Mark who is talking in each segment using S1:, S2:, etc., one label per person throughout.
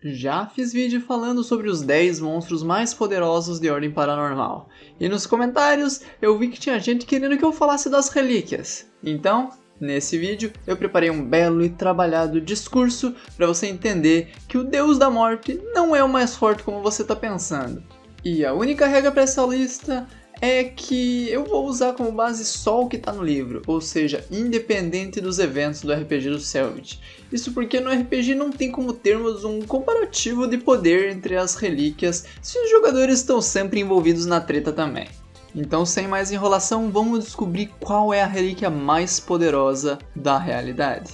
S1: Já fiz vídeo falando sobre os 10 monstros mais poderosos de Ordem Paranormal. E nos comentários eu vi que tinha gente querendo que eu falasse das relíquias. Então, nesse vídeo eu preparei um belo e trabalhado discurso para você entender que o Deus da Morte não é o mais forte como você está pensando. E a única regra para essa lista é que eu vou usar como base só o que está no livro, ou seja, independente dos eventos do RPG do Selvit. Isso porque no RPG não tem como termos um comparativo de poder entre as relíquias se os jogadores estão sempre envolvidos na treta também. Então, sem mais enrolação, vamos descobrir qual é a relíquia mais poderosa da realidade.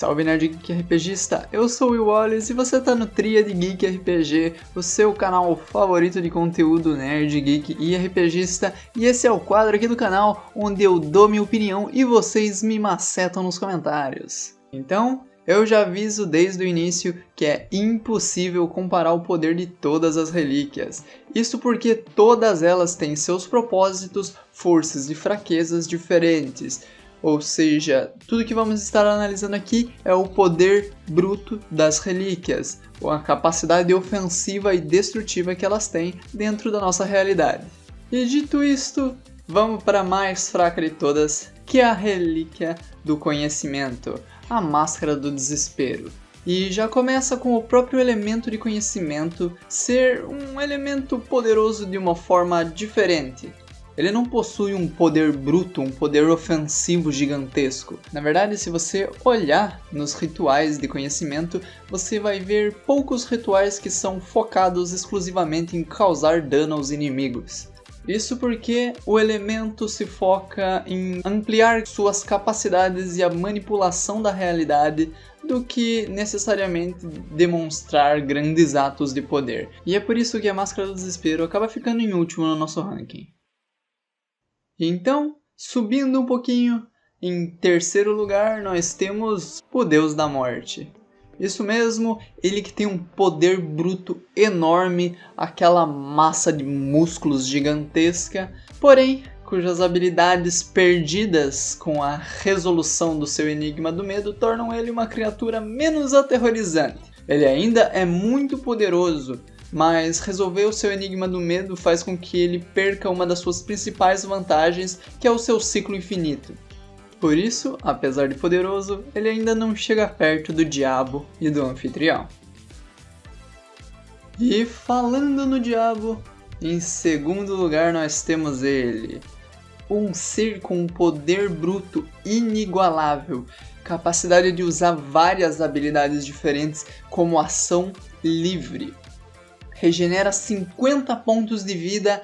S1: Salve Nerd Geek RPGista, eu sou o Will Wallace e você tá no Triad Geek RPG, o seu canal favorito de conteúdo nerd, geek e RPGista, e esse é o quadro aqui do canal onde eu dou minha opinião e vocês me macetam nos comentários. Então, eu já aviso desde o início que é impossível comparar o poder de todas as relíquias. Isso porque todas elas têm seus propósitos, forças e fraquezas diferentes. Ou seja, tudo que vamos estar analisando aqui é o poder bruto das relíquias, ou a capacidade ofensiva e destrutiva que elas têm dentro da nossa realidade. E dito isto, vamos para a mais fraca de todas, que é a relíquia do conhecimento, a máscara do desespero. E já começa com o próprio elemento de conhecimento ser um elemento poderoso de uma forma diferente. Ele não possui um poder bruto, um poder ofensivo gigantesco. Na verdade, se você olhar nos rituais de conhecimento, você vai ver poucos rituais que são focados exclusivamente em causar dano aos inimigos. Isso porque o elemento se foca em ampliar suas capacidades e a manipulação da realidade do que necessariamente demonstrar grandes atos de poder. E é por isso que a Máscara do Desespero acaba ficando em último no nosso ranking. Então, subindo um pouquinho, em terceiro lugar nós temos o Deus da Morte. Isso mesmo, ele que tem um poder bruto enorme, aquela massa de músculos gigantesca, porém cujas habilidades perdidas com a resolução do seu enigma do medo tornam ele uma criatura menos aterrorizante. Ele ainda é muito poderoso, mas resolver o seu enigma do medo faz com que ele perca uma das suas principais vantagens, que é o seu ciclo infinito. Por isso, apesar de poderoso, ele ainda não chega perto do diabo e do anfitrião. E falando no diabo, em segundo lugar nós temos ele, um ser com um poder bruto inigualável, capacidade de usar várias habilidades diferentes como ação livre, regenera 50 pontos de vida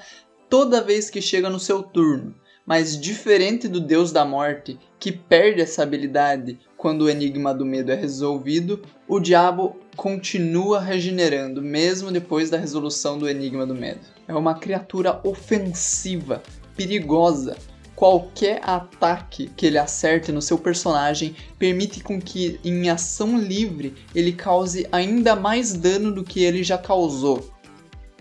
S1: toda vez que chega no seu turno. Mas diferente do Deus da Morte, que perde essa habilidade quando o enigma do medo é resolvido, o diabo continua regenerando mesmo depois da resolução do enigma do medo. É uma criatura ofensiva, perigosa. Qualquer ataque que ele acerte no seu personagem permite com que em ação livre ele cause ainda mais dano do que ele já causou,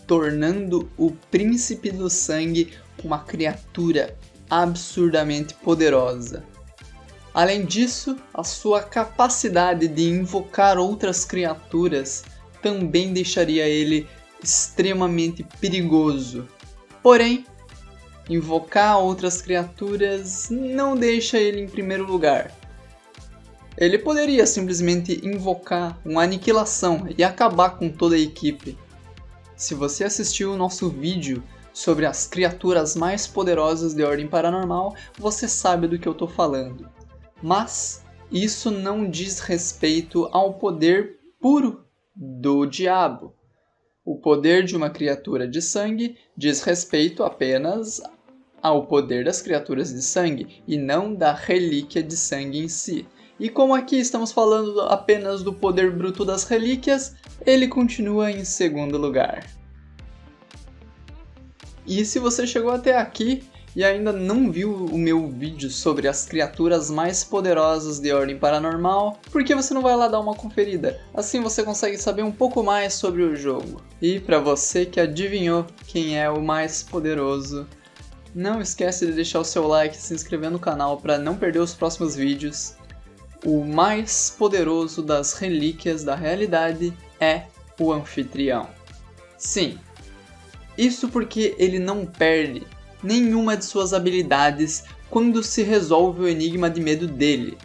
S1: tornando o príncipe do sangue uma criatura absurdamente poderosa. Além disso, a sua capacidade de invocar outras criaturas também deixaria ele extremamente perigoso. Porém, invocar outras criaturas não deixa ele em primeiro lugar. Ele poderia simplesmente invocar uma aniquilação e acabar com toda a equipe. Se você assistiu o nosso vídeo sobre as criaturas mais poderosas de ordem paranormal, você sabe do que eu estou falando. Mas isso não diz respeito ao poder puro do diabo. O poder de uma criatura de sangue diz respeito apenas ao poder das criaturas de sangue e não da relíquia de sangue em si. E como aqui estamos falando apenas do poder bruto das relíquias, ele continua em segundo lugar. E se você chegou até aqui e ainda não viu o meu vídeo sobre as criaturas mais poderosas de ordem paranormal, por que você não vai lá dar uma conferida? Assim você consegue saber um pouco mais sobre o jogo. E para você que adivinhou quem é o mais poderoso, não esquece de deixar o seu like se inscrever no canal para não perder os próximos vídeos. o mais poderoso das relíquias da realidade é o anfitrião. Sim, isso porque ele não perde nenhuma de suas habilidades quando se resolve o enigma de medo dele,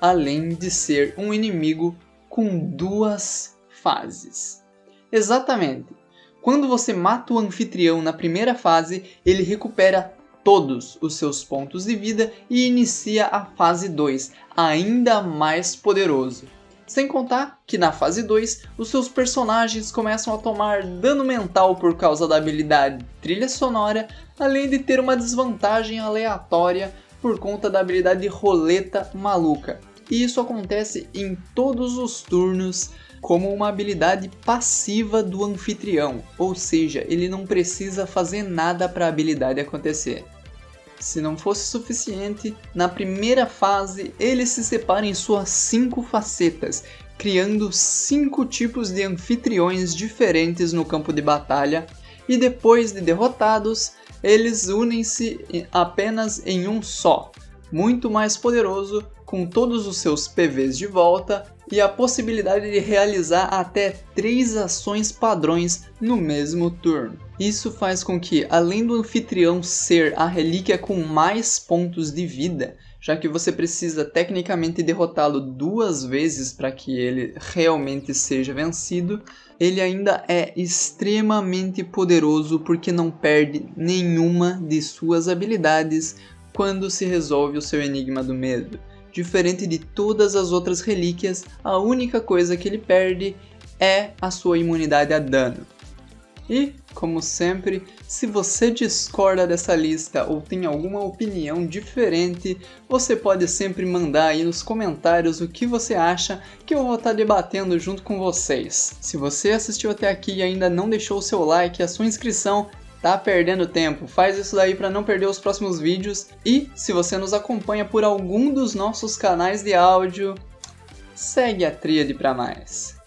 S1: além de ser um inimigo com duas fases. Exatamente. Quando você mata o anfitrião na primeira fase, ele recupera todos os seus pontos de vida e inicia a fase 2, ainda mais poderoso. Sem contar que na fase 2, os seus personagens começam a tomar dano mental por causa da habilidade trilha sonora, além de ter uma desvantagem aleatória por conta da habilidade roleta maluca. E isso acontece em todos os turnos como uma habilidade passiva do anfitrião, ou seja, ele não precisa fazer nada para a habilidade acontecer. Se não fosse suficiente, na primeira fase ele se separa em suas cinco facetas, criando cinco tipos de anfitriões diferentes no campo de batalha, e depois de derrotados, eles unem-se apenas em um só, muito mais poderoso, com todos os seus PVs de volta e a possibilidade de realizar até três ações padrões no mesmo turno. Isso faz com que, além do anfitrião ser a relíquia com mais pontos de vida, já que você precisa tecnicamente derrotá-lo duas vezes para que ele realmente seja vencido, ele ainda é extremamente poderoso porque não perde nenhuma de suas habilidades quando se resolve o seu enigma do medo. Diferente de todas as outras relíquias, a única coisa que ele perde é a sua imunidade a dano. E, como sempre, se você discorda dessa lista ou tem alguma opinião diferente, você pode sempre mandar aí nos comentários o que você acha que eu vou estar debatendo junto com vocês. Se você assistiu até aqui e ainda não deixou o seu like e a sua inscrição, tá perdendo tempo. Faz isso daí para não perder os próximos vídeos. E se você nos acompanha por algum dos nossos canais de áudio, segue a tríade para mais.